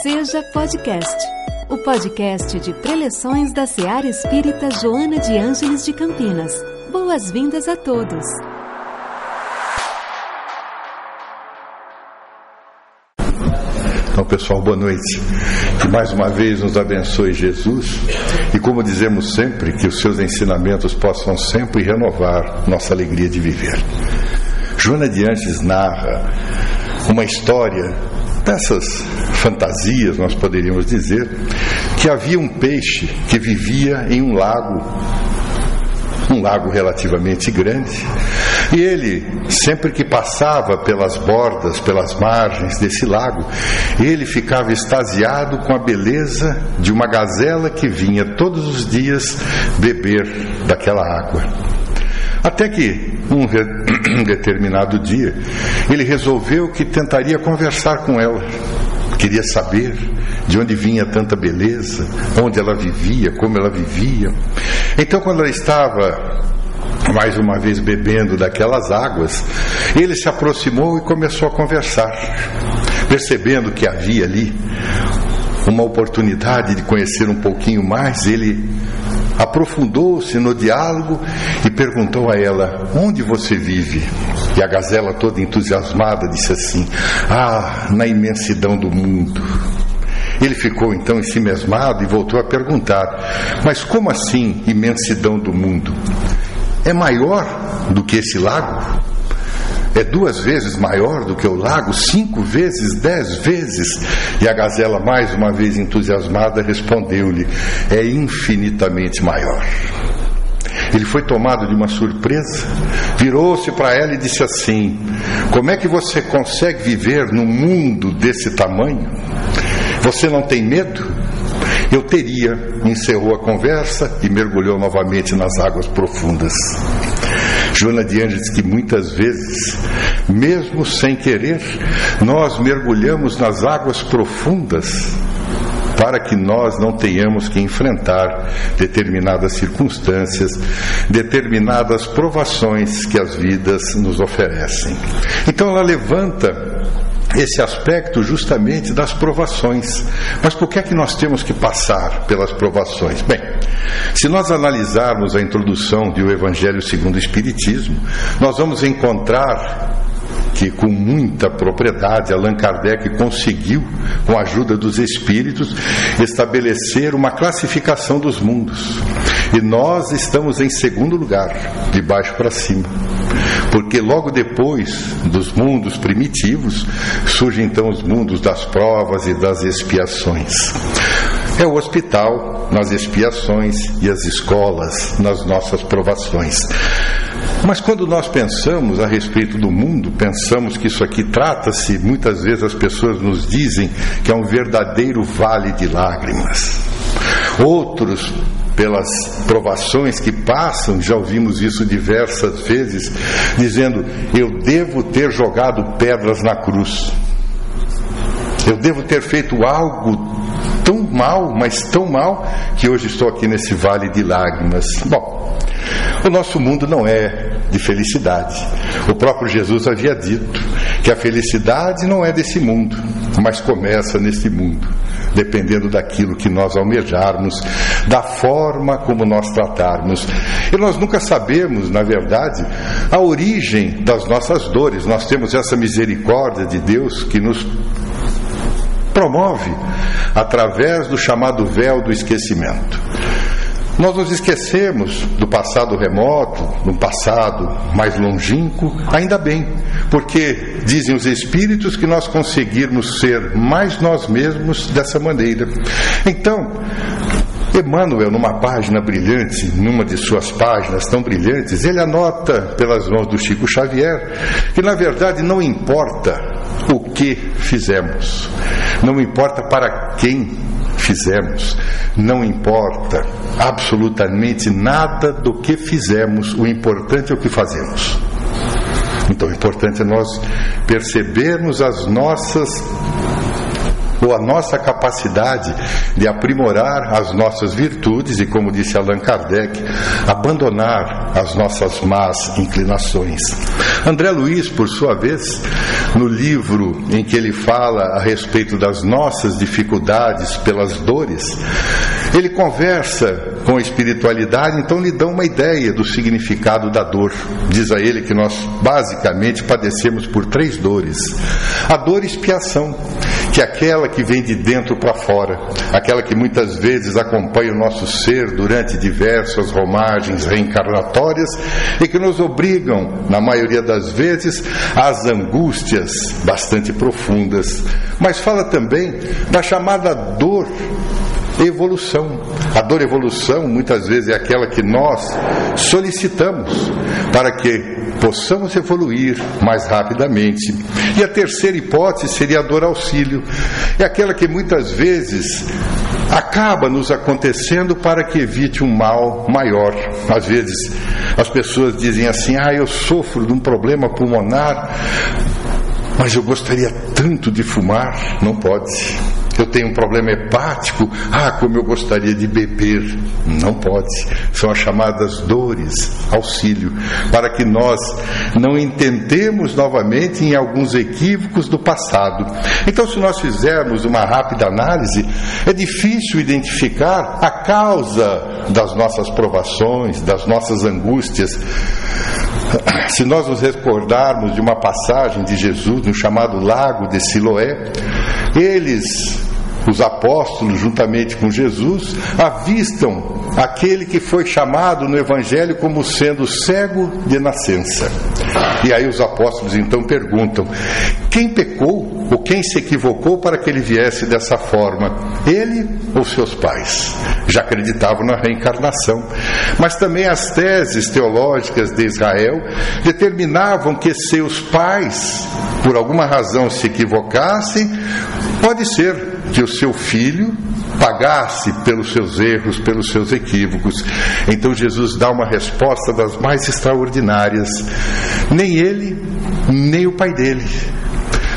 Seja Podcast, o podcast de preleções da Seara Espírita Joana de Ângeles de Campinas. Boas-vindas a todos. Então, pessoal, boa noite. Que mais uma vez nos abençoe Jesus e, como dizemos sempre, que os seus ensinamentos possam sempre renovar nossa alegria de viver. Joana de Antes narra uma história dessas fantasias, nós poderíamos dizer, que havia um peixe que vivia em um lago, um lago relativamente grande, e ele, sempre que passava pelas bordas, pelas margens desse lago, ele ficava extasiado com a beleza de uma gazela que vinha todos os dias beber daquela água. Até que, um, determinado dia, ele resolveu que tentaria conversar com ela. Queria saber de onde vinha tanta beleza, onde ela vivia, como ela vivia. Então, quando ela estava mais uma vez bebendo daquelas águas, ele se aproximou e começou a conversar, percebendo que havia ali uma oportunidade de conhecer um pouquinho mais, ele aprofundou-se no diálogo e perguntou a ela: Onde você vive? E a gazela, toda entusiasmada, disse assim: Ah, na imensidão do mundo. Ele ficou então ensimesmado e voltou a perguntar: Mas como assim, imensidão do mundo? É maior do que esse lago? É duas vezes maior do que o lago, cinco vezes, dez vezes. E a gazela, mais uma vez entusiasmada, respondeu-lhe: é infinitamente maior. Ele foi tomado de uma surpresa, virou-se para ela e disse assim: Como é que você consegue viver num mundo desse tamanho? Você não tem medo? Eu teria, encerrou a conversa e mergulhou novamente nas águas profundas. Joana de diz que muitas vezes, mesmo sem querer, nós mergulhamos nas águas profundas para que nós não tenhamos que enfrentar determinadas circunstâncias, determinadas provações que as vidas nos oferecem. Então ela levanta esse aspecto justamente das provações. Mas por que é que nós temos que passar pelas provações? Bem, se nós analisarmos a introdução de O Evangelho segundo o Espiritismo, nós vamos encontrar que com muita propriedade Allan Kardec conseguiu, com a ajuda dos espíritos, estabelecer uma classificação dos mundos. E nós estamos em segundo lugar, de baixo para cima. Porque logo depois dos mundos primitivos, surgem então os mundos das provas e das expiações. É o hospital nas expiações e as escolas nas nossas provações. Mas quando nós pensamos a respeito do mundo, pensamos que isso aqui trata-se, muitas vezes as pessoas nos dizem que é um verdadeiro vale de lágrimas. Outros, pelas provações que passam, já ouvimos isso diversas vezes, dizendo: Eu devo ter jogado pedras na cruz. Eu devo ter feito algo tão mal, mas tão mal, que hoje estou aqui nesse vale de lágrimas. Bom, o nosso mundo não é de felicidade. O próprio Jesus havia dito que a felicidade não é desse mundo, mas começa nesse mundo, dependendo daquilo que nós almejarmos, da forma como nós tratarmos. E nós nunca sabemos, na verdade, a origem das nossas dores. Nós temos essa misericórdia de Deus que nos promove através do chamado véu do esquecimento. Nós nos esquecemos do passado remoto, do passado mais longínquo, ainda bem, porque dizem os espíritos que nós conseguirmos ser mais nós mesmos dessa maneira. Então, Emmanuel, numa página brilhante, numa de suas páginas tão brilhantes, ele anota pelas mãos do Chico Xavier que, na verdade, não importa o que fizemos, não importa para quem fizemos, não importa absolutamente nada do que fizemos, o importante é o que fazemos. Então, o importante é nós percebermos as nossas ou a nossa capacidade de aprimorar as nossas virtudes e, como disse Allan Kardec, abandonar as nossas más inclinações. André Luiz, por sua vez, no livro em que ele fala a respeito das nossas dificuldades pelas dores, ele conversa com a espiritualidade, então lhe dá uma ideia do significado da dor. Diz a ele que nós basicamente padecemos por três dores: a dor expiação, que aquela que vem de dentro para fora, aquela que muitas vezes acompanha o nosso ser durante diversas romagens reencarnatórias e que nos obrigam, na maioria das vezes, às angústias bastante profundas. Mas fala também da chamada dor evolução. A dor evolução muitas vezes é aquela que nós solicitamos para que possamos evoluir mais rapidamente. E a terceira hipótese seria a dor auxílio. É aquela que muitas vezes acaba nos acontecendo para que evite um mal maior. Às vezes as pessoas dizem assim: "Ah, eu sofro de um problema pulmonar, mas eu gostaria tanto de fumar". Não pode eu tenho um problema hepático, ah, como eu gostaria de beber. Não pode. São as chamadas dores, auxílio, para que nós não intentemos novamente em alguns equívocos do passado. Então, se nós fizermos uma rápida análise, é difícil identificar a causa das nossas provações, das nossas angústias. Se nós nos recordarmos de uma passagem de Jesus no chamado Lago de Siloé, eles os apóstolos, juntamente com Jesus, avistam aquele que foi chamado no Evangelho como sendo cego de nascença. E aí os apóstolos então perguntam: quem pecou ou quem se equivocou para que ele viesse dessa forma? Ele ou seus pais? Já acreditavam na reencarnação. Mas também as teses teológicas de Israel determinavam que seus pais, por alguma razão, se equivocassem, pode ser que o seu filho pagasse pelos seus erros, pelos seus equívocos. Então Jesus dá uma resposta das mais extraordinárias. Nem ele, nem o pai dele.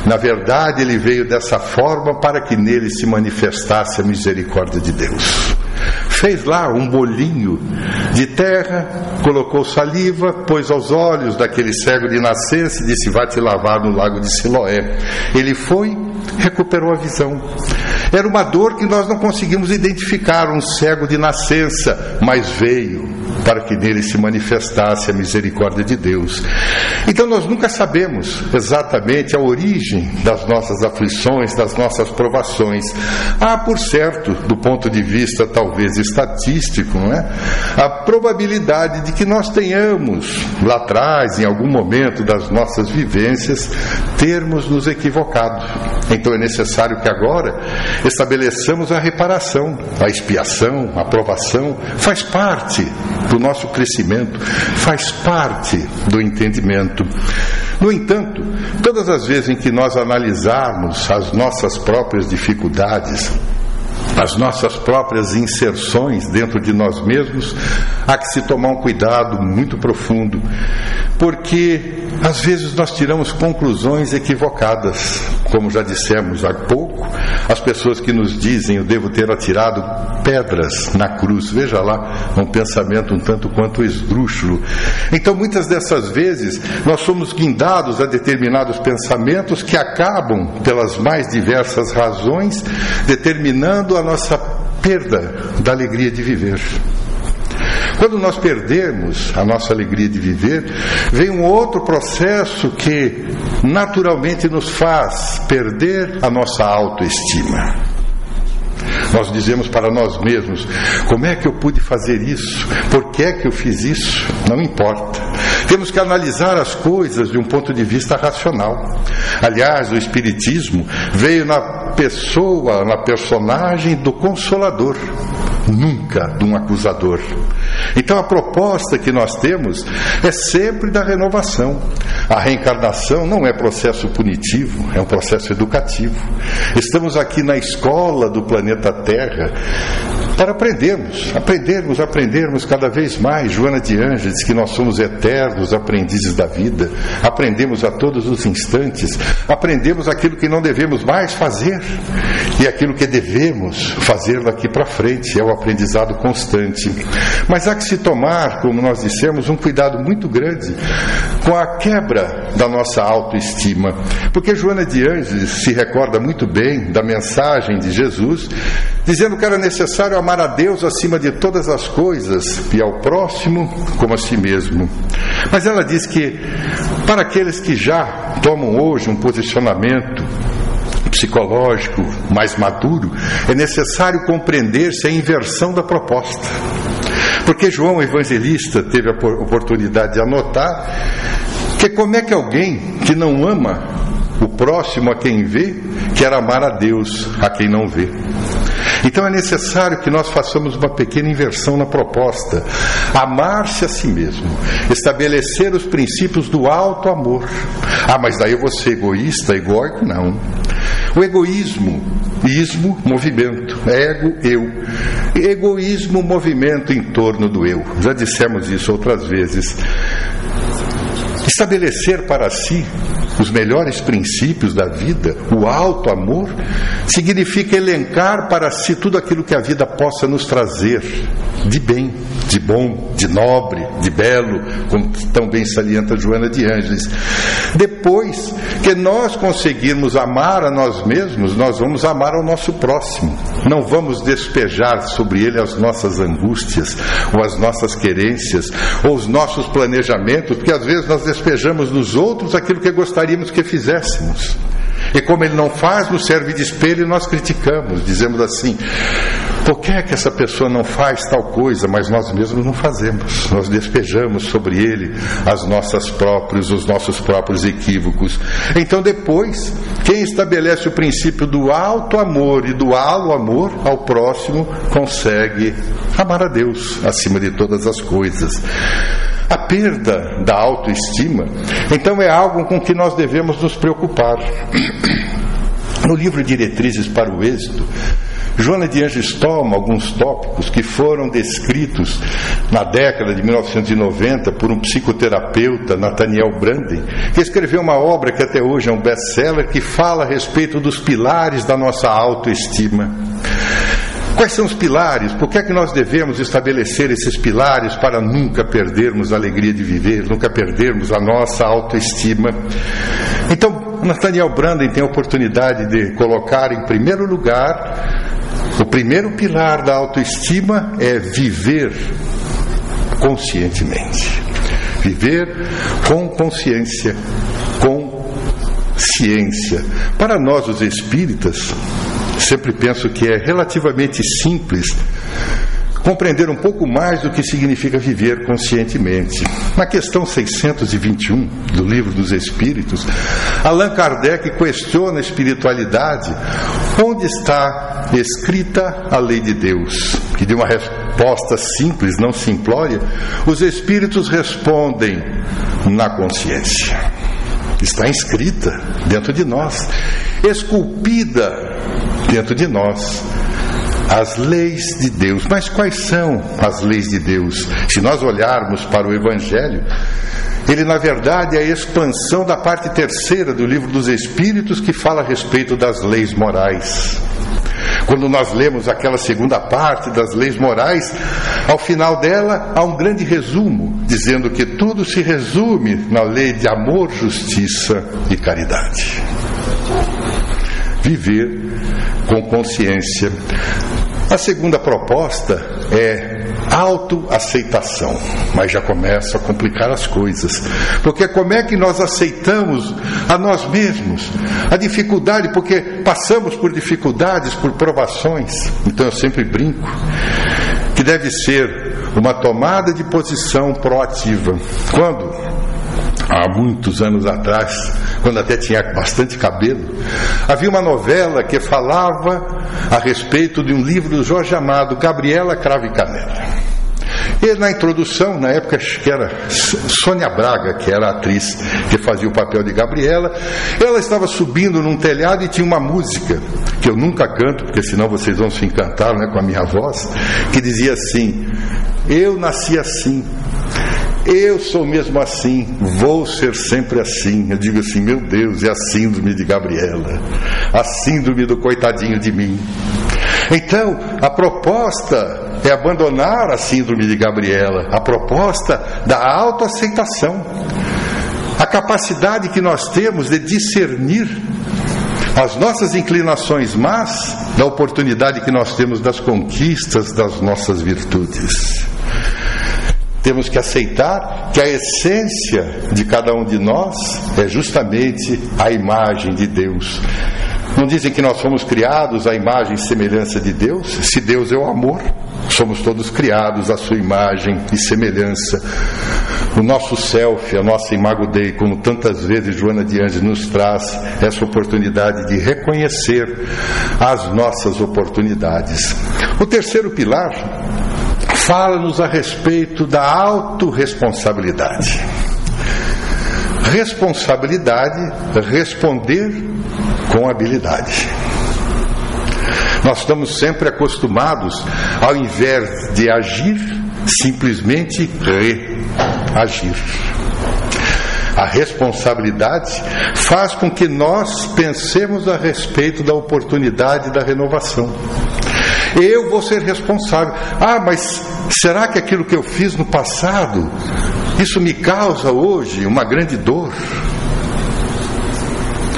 Na verdade, ele veio dessa forma para que nele se manifestasse a misericórdia de Deus. Fez lá um bolinho de terra, colocou saliva, pôs aos olhos daquele cego de nascença e disse: Vai te lavar no lago de Siloé. Ele foi, recuperou a visão. Era uma dor que nós não conseguimos identificar, um cego de nascença, mas veio para que nele se manifestasse a misericórdia de Deus. Então nós nunca sabemos exatamente a origem das nossas aflições, das nossas provações. Há, por certo, do ponto de vista talvez estatístico, não é? a probabilidade de que nós tenhamos lá atrás, em algum momento das nossas vivências, termos nos equivocado. Então é necessário que agora estabeleçamos a reparação, a expiação, a aprovação, faz parte do nosso crescimento, faz parte do entendimento. No entanto, todas as vezes em que nós analisarmos as nossas próprias dificuldades, as nossas próprias inserções dentro de nós mesmos, há que se tomar um cuidado muito profundo, porque às vezes nós tiramos conclusões equivocadas, como já dissemos há pouco, as pessoas que nos dizem eu devo ter atirado pedras na cruz, veja lá, um pensamento um tanto quanto esdrúxulo. Então, muitas dessas vezes, nós somos guindados a determinados pensamentos que acabam, pelas mais diversas razões, determinando a nossa perda da alegria de viver. Quando nós perdemos a nossa alegria de viver, vem um outro processo que naturalmente nos faz perder a nossa autoestima. Nós dizemos para nós mesmos: como é que eu pude fazer isso? Por que é que eu fiz isso? Não importa. Temos que analisar as coisas de um ponto de vista racional. Aliás, o Espiritismo veio na pessoa, na personagem do Consolador nunca de um acusador. Então a proposta que nós temos é sempre da renovação. A reencarnação não é processo punitivo, é um processo educativo. Estamos aqui na escola do planeta Terra para aprendermos, aprendermos, aprendermos cada vez mais. Joana de Anjos que nós somos eternos aprendizes da vida, aprendemos a todos os instantes, aprendemos aquilo que não devemos mais fazer e aquilo que devemos fazer daqui para frente, é o aprendizado constante. Mas há que se tomar, como nós dissemos, um cuidado muito grande com a quebra da nossa autoestima, porque Joana de Anjos se recorda muito bem da mensagem de Jesus, dizendo que era necessário amar a Deus acima de todas as coisas e ao próximo como a si mesmo. Mas ela diz que para aqueles que já tomam hoje um posicionamento psicológico mais maduro, é necessário compreender-se a inversão da proposta. Porque João Evangelista teve a oportunidade de anotar que como é que alguém que não ama o próximo a quem vê, quer amar a Deus a quem não vê. Então é necessário que nós façamos uma pequena inversão na proposta. Amar-se a si mesmo, estabelecer os princípios do alto amor. Ah, mas daí eu vou ser egoísta, egóico? Não. O egoísmo, ismo, movimento, ego, eu. Egoísmo, movimento em torno do eu. Já dissemos isso outras vezes. Estabelecer para si os melhores princípios da vida, o alto amor, significa elencar para si tudo aquilo que a vida possa nos trazer de bem, de bom, de nobre, de belo, como tão bem salienta Joana de Ângeles. Depois que nós conseguirmos amar a nós mesmos, nós vamos amar ao nosso próximo. Não vamos despejar sobre ele as nossas angústias, ou as nossas querências, ou os nossos planejamentos, porque às vezes nós despejamos nos outros aquilo que gostaríamos que fizéssemos. E como ele não faz, nos serve de espelho e nós criticamos, dizemos assim: por que é que essa pessoa não faz tal coisa, mas nós mesmos não fazemos? Nós despejamos sobre ele as nossas próprias, os nossos próprios equívocos. Então depois, quem estabelece o princípio do alto amor e do alo amor ao próximo consegue amar a Deus acima de todas as coisas. A perda da autoestima, então, é algo com que nós devemos nos preocupar. No livro Diretrizes para o Êxito, Joana de Anjos toma alguns tópicos que foram descritos na década de 1990 por um psicoterapeuta, Nathaniel Branden, que escreveu uma obra que até hoje é um best-seller que fala a respeito dos pilares da nossa autoestima. Quais são os pilares? Por que é que nós devemos estabelecer esses pilares para nunca perdermos a alegria de viver, nunca perdermos a nossa autoestima? Então, Nathaniel Branden tem a oportunidade de colocar em primeiro lugar o primeiro pilar da autoestima é viver conscientemente. Viver com consciência, com ciência. Para nós, os espíritas, sempre penso que é relativamente simples compreender um pouco mais do que significa viver conscientemente. Na questão 621 do Livro dos Espíritos, Allan Kardec questiona a espiritualidade, onde está escrita a lei de Deus, que de uma resposta simples, não simplória, os espíritos respondem na consciência. Está inscrita dentro de nós, esculpida dentro de nós as leis de Deus. Mas quais são as leis de Deus? Se nós olharmos para o Evangelho, ele na verdade é a expansão da parte terceira do livro dos Espíritos que fala a respeito das leis morais. Quando nós lemos aquela segunda parte das leis morais, ao final dela há um grande resumo, dizendo que tudo se resume na lei de amor, justiça e caridade. Viver com consciência. A segunda proposta é autoaceitação, mas já começa a complicar as coisas. Porque como é que nós aceitamos a nós mesmos? A dificuldade, porque passamos por dificuldades, por provações. Então eu sempre brinco que deve ser uma tomada de posição proativa. Quando há muitos anos atrás, quando até tinha bastante cabelo, havia uma novela que falava a respeito de um livro do Jorge Amado, Gabriela Crave Canela. E na introdução, na época que era Sônia Braga, que era a atriz que fazia o papel de Gabriela, ela estava subindo num telhado e tinha uma música, que eu nunca canto, porque senão vocês vão se encantar né, com a minha voz, que dizia assim: Eu nasci assim, eu sou mesmo assim, vou ser sempre assim. Eu digo assim, meu Deus, é a síndrome de Gabriela, a síndrome do coitadinho de mim. Então, a proposta é abandonar a síndrome de Gabriela, a proposta da autoaceitação, a capacidade que nós temos de discernir as nossas inclinações más da oportunidade que nós temos das conquistas das nossas virtudes. Temos que aceitar que a essência de cada um de nós é justamente a imagem de Deus. Não dizem que nós fomos criados à imagem e semelhança de Deus? Se Deus é o amor, somos todos criados à sua imagem e semelhança. O nosso self, a nossa imago Dei, como tantas vezes Joana de Anjos nos traz essa oportunidade de reconhecer as nossas oportunidades. O terceiro pilar fala-nos a respeito da autorresponsabilidade. Responsabilidade, responder com habilidade. Nós estamos sempre acostumados, ao invés de agir, simplesmente reagir. A responsabilidade faz com que nós pensemos a respeito da oportunidade da renovação. Eu vou ser responsável. Ah, mas será que aquilo que eu fiz no passado, isso me causa hoje uma grande dor?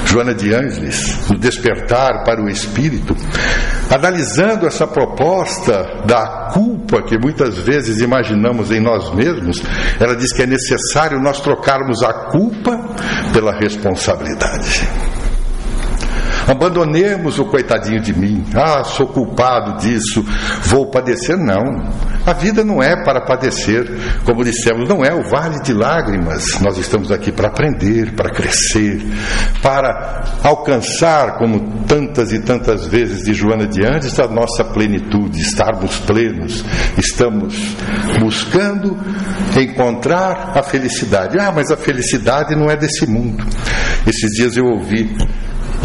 Joana de Ângeles, no Despertar para o Espírito, analisando essa proposta da culpa que muitas vezes imaginamos em nós mesmos, ela diz que é necessário nós trocarmos a culpa pela responsabilidade. Abandonemos o coitadinho de mim. Ah, sou culpado disso, vou padecer. Não. A vida não é para padecer. Como dissemos, não é o vale de lágrimas. Nós estamos aqui para aprender, para crescer, para alcançar, como tantas e tantas vezes de Joana de Andes, a nossa plenitude, estarmos plenos. Estamos buscando encontrar a felicidade. Ah, mas a felicidade não é desse mundo. Esses dias eu ouvi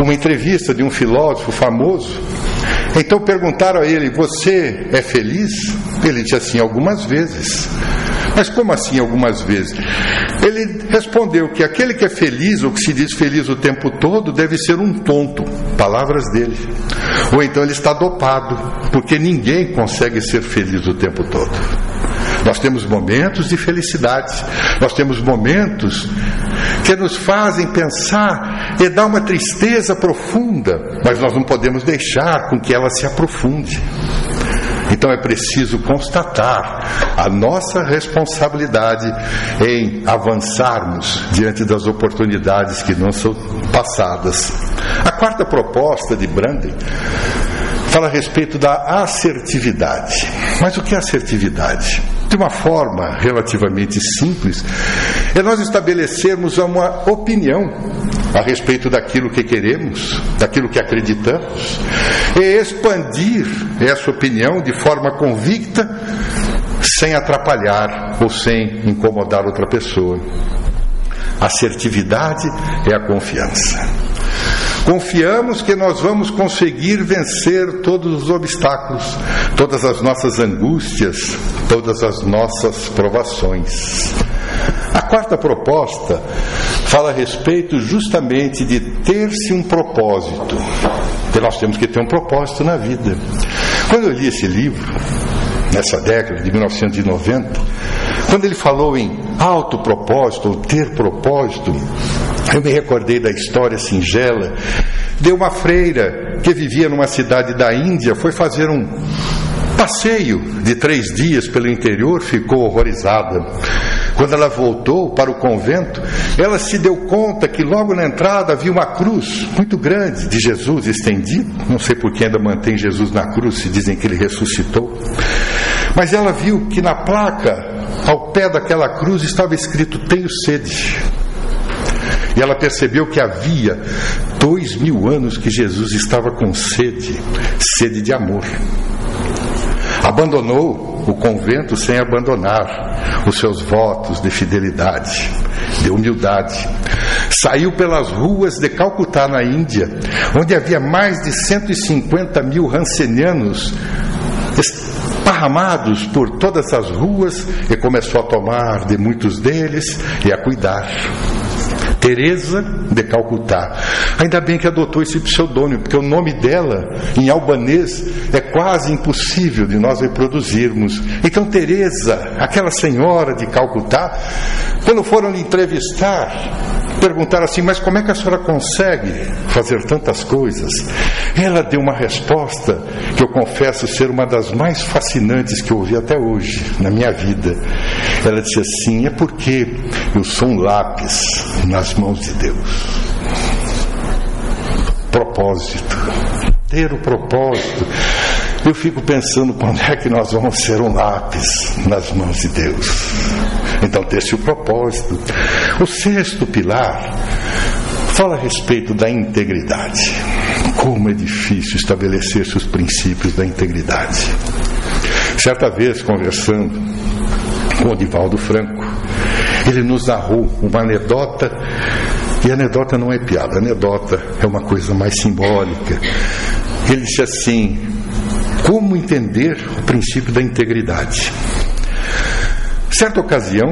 uma entrevista de um filósofo famoso. Então perguntaram a ele: Você é feliz? Ele disse assim: Algumas vezes. Mas como assim algumas vezes? Ele respondeu que aquele que é feliz, ou que se diz feliz o tempo todo, deve ser um tonto. Palavras dele. Ou então ele está dopado, porque ninguém consegue ser feliz o tempo todo. Nós temos momentos de felicidade, nós temos momentos que nos fazem pensar e dá uma tristeza profunda, mas nós não podemos deixar com que ela se aprofunde. Então é preciso constatar a nossa responsabilidade em avançarmos diante das oportunidades que não são passadas. A quarta proposta de Branden fala a respeito da assertividade. Mas o que é assertividade? De uma forma relativamente simples, é nós estabelecermos uma opinião a respeito daquilo que queremos, daquilo que acreditamos, e expandir essa opinião de forma convicta, sem atrapalhar ou sem incomodar outra pessoa. Assertividade é a confiança. Confiamos que nós vamos conseguir vencer todos os obstáculos, todas as nossas angústias, todas as nossas provações. A quarta proposta fala a respeito justamente de ter-se um propósito. Que nós temos que ter um propósito na vida. Quando eu li esse livro, nessa década de 1990, quando ele falou em autopropósito ou ter propósito, eu me recordei da história singela de uma freira que vivia numa cidade da Índia, foi fazer um passeio de três dias pelo interior, ficou horrorizada. Quando ela voltou para o convento, ela se deu conta que logo na entrada havia uma cruz muito grande de Jesus estendida. Não sei por que ainda mantém Jesus na cruz, se dizem que ele ressuscitou. Mas ela viu que na placa, ao pé daquela cruz, estava escrito: Tenho sede. E ela percebeu que havia dois mil anos que Jesus estava com sede, sede de amor. Abandonou o convento sem abandonar os seus votos de fidelidade, de humildade. Saiu pelas ruas de Calcutá, na Índia, onde havia mais de 150 mil rancenianos esparramados por todas as ruas e começou a tomar de muitos deles e a cuidar. Teresa de Calcutá. Ainda bem que adotou esse pseudônimo, porque o nome dela em albanês é quase impossível de nós reproduzirmos. Então Teresa, aquela senhora de Calcutá, quando foram lhe entrevistar, perguntaram assim: Mas como é que a senhora consegue fazer tantas coisas? Ela deu uma resposta que eu confesso ser uma das mais fascinantes que eu ouvi até hoje na minha vida. Ela disse assim: É porque eu sou um lápis nas mãos de Deus. Propósito. Ter o propósito. Eu fico pensando quando é que nós vamos ser um lápis nas mãos de Deus. Então, desse o propósito. O sexto pilar fala a respeito da integridade. Como é difícil estabelecer-se os princípios da integridade. Certa vez, conversando com o Divaldo Franco, ele nos narrou uma anedota, e anedota não é piada, anedota é uma coisa mais simbólica. Ele disse assim: como entender o princípio da integridade? Certa ocasião,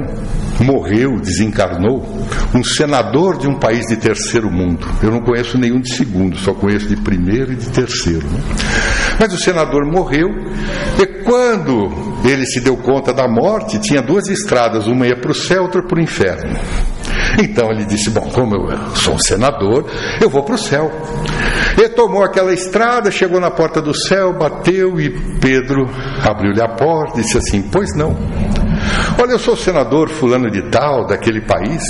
morreu, desencarnou, um senador de um país de terceiro mundo. Eu não conheço nenhum de segundo, só conheço de primeiro e de terceiro. Né? Mas o senador morreu, e quando ele se deu conta da morte, tinha duas estradas, uma ia para o céu, outra para o inferno. Então ele disse: Bom, como eu sou um senador, eu vou para o céu. Ele tomou aquela estrada, chegou na porta do céu, bateu e Pedro abriu-lhe a porta e disse assim: Pois não. Olha, eu sou senador fulano de tal, daquele país,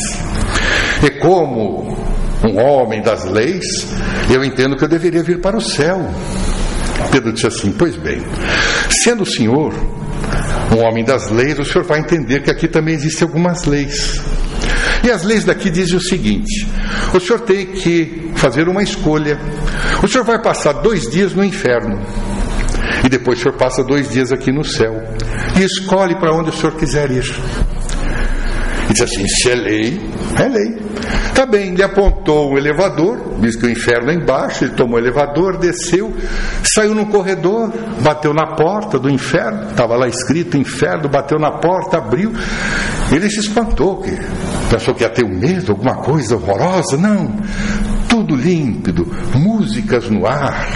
e como um homem das leis, eu entendo que eu deveria vir para o céu. Pedro disse assim: Pois bem, sendo o senhor um homem das leis, o senhor vai entender que aqui também existem algumas leis. E as leis daqui dizem o seguinte: o senhor tem que fazer uma escolha. O senhor vai passar dois dias no inferno. E depois o senhor passa dois dias aqui no céu. E escolhe para onde o senhor quiser ir. E diz assim: se é lei, é lei. Tá bem, ele apontou o elevador, diz que o inferno é embaixo, ele tomou o elevador, desceu, saiu no corredor, bateu na porta do inferno, estava lá escrito inferno, bateu na porta, abriu. Ele se espantou, que pensou que ia ter um medo, alguma coisa horrorosa. Não, tudo límpido, músicas no ar,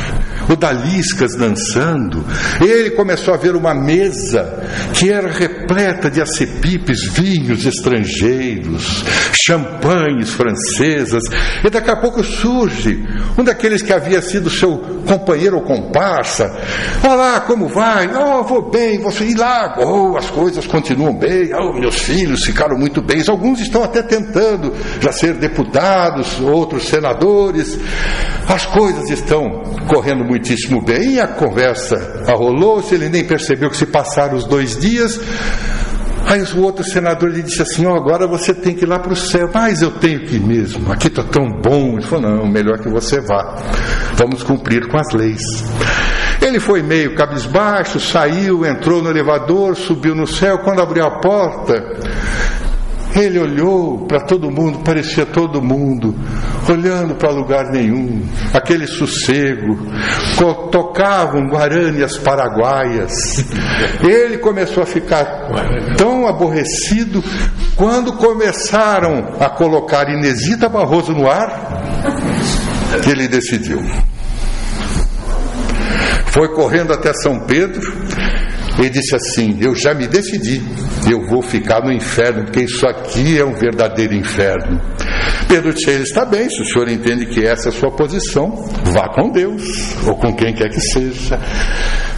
odaliscas dançando. Ele começou a ver uma mesa que era repleta de acepipes, vinhos estrangeiros, champanhes francesas. E daqui a pouco surge um daqueles que havia sido seu companheiro ou comparsa. Olá, como vai? Oh, vou bem. Você ir lá? Oh, as coisas continuam bem. Oh, meus filhos ficaram muito bem. Alguns estão até tentando já ser deputados, outros senadores. As coisas estão correndo muitíssimo bem. A conversa arrolou-se. Ele nem percebeu que se passaram os dois dias. Aí o outro senador lhe disse assim: oh, agora você tem que ir lá para o céu. Mas eu tenho que ir mesmo, aqui está tão bom. Ele falou: não, melhor que você vá. Vamos cumprir com as leis. Ele foi meio cabisbaixo, saiu, entrou no elevador, subiu no céu. Quando abriu a porta, ele olhou para todo mundo, parecia todo mundo, olhando para lugar nenhum, aquele sossego, tocavam guaranias paraguaias. Ele começou a ficar tão aborrecido quando começaram a colocar Inesita Barroso no ar, que ele decidiu. Foi correndo até São Pedro e disse assim: Eu já me decidi, eu vou ficar no inferno, porque isso aqui é um verdadeiro inferno. Pedro Ele está bem, se o senhor entende que essa é a sua posição, vá com Deus, ou com quem quer que seja.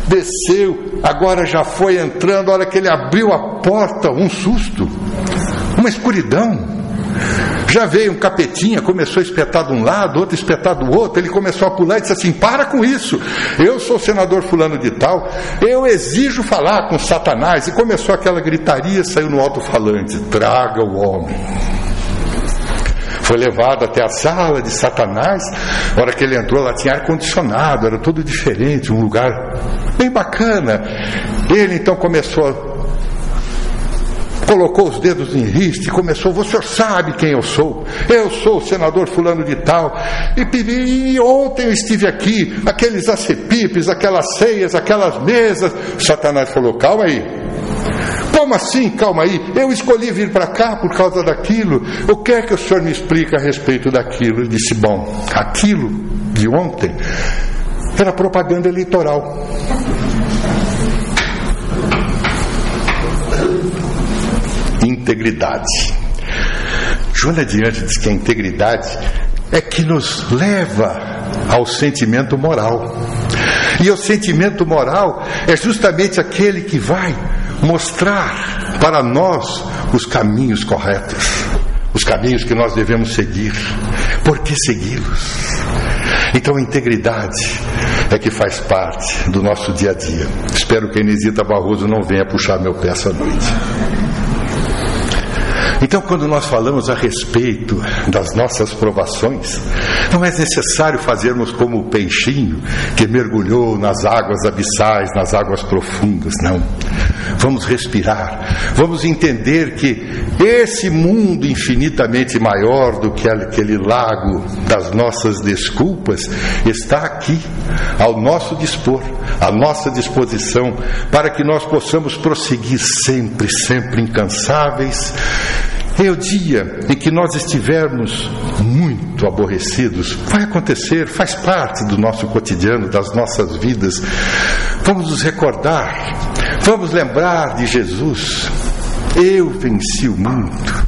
Desceu, agora já foi entrando, a hora que ele abriu a porta, um susto, uma escuridão. Já veio um capetinha, começou a espetar de um lado, outro espetar do outro. Ele começou a pular e disse assim: Para com isso, eu sou senador Fulano de Tal, eu exijo falar com Satanás. E começou aquela gritaria, saiu no alto-falante: Traga o homem. Foi levado até a sala de Satanás. Na hora que ele entrou, lá tinha ar-condicionado, era tudo diferente, um lugar bem bacana. Ele então começou a colocou os dedos em riste e começou: Você sabe quem eu sou? Eu sou o senador Fulano de Tal. E, e ontem eu estive aqui, aqueles acepipes, aquelas ceias, aquelas mesas. Satanás falou: Calma aí. Como assim? Calma aí. Eu escolhi vir para cá por causa daquilo. O que é que o senhor me explica a respeito daquilo? Ele disse: Bom, aquilo de ontem era propaganda eleitoral. Integridade. Joana Diante diz que a integridade é que nos leva ao sentimento moral. E o sentimento moral é justamente aquele que vai mostrar para nós os caminhos corretos, os caminhos que nós devemos seguir. Por que segui-los? Então a integridade é que faz parte do nosso dia a dia. Espero que a Inesita Barroso não venha puxar meu pé essa noite. Então, quando nós falamos a respeito das nossas provações, não é necessário fazermos como o peixinho que mergulhou nas águas abissais, nas águas profundas, não. Vamos respirar, vamos entender que esse mundo infinitamente maior do que aquele lago das nossas desculpas está aqui, ao nosso dispor, à nossa disposição, para que nós possamos prosseguir sempre, sempre incansáveis é o dia em que nós estivermos muito aborrecidos. Vai acontecer, faz parte do nosso cotidiano, das nossas vidas. Vamos nos recordar, vamos lembrar de Jesus. Eu venci o mundo.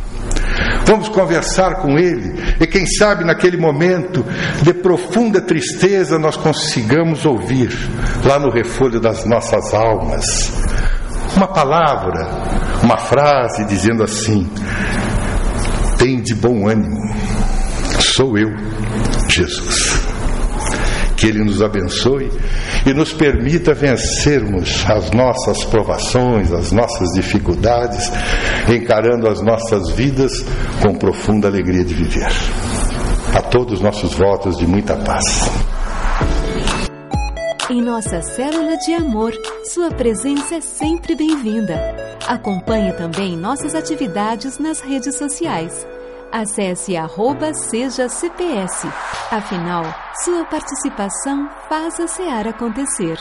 Vamos conversar com Ele e, quem sabe, naquele momento de profunda tristeza, nós consigamos ouvir lá no refolho das nossas almas uma palavra, uma frase dizendo assim: tem de bom ânimo, sou eu, Jesus. Que Ele nos abençoe e nos permita vencermos as nossas provações, as nossas dificuldades, encarando as nossas vidas com profunda alegria de viver. A todos nossos votos de muita paz. Em nossa célula de amor, sua presença é sempre bem-vinda. Acompanhe também nossas atividades nas redes sociais. Acesse arroba seja CPS. Afinal, sua participação faz a SEAR acontecer.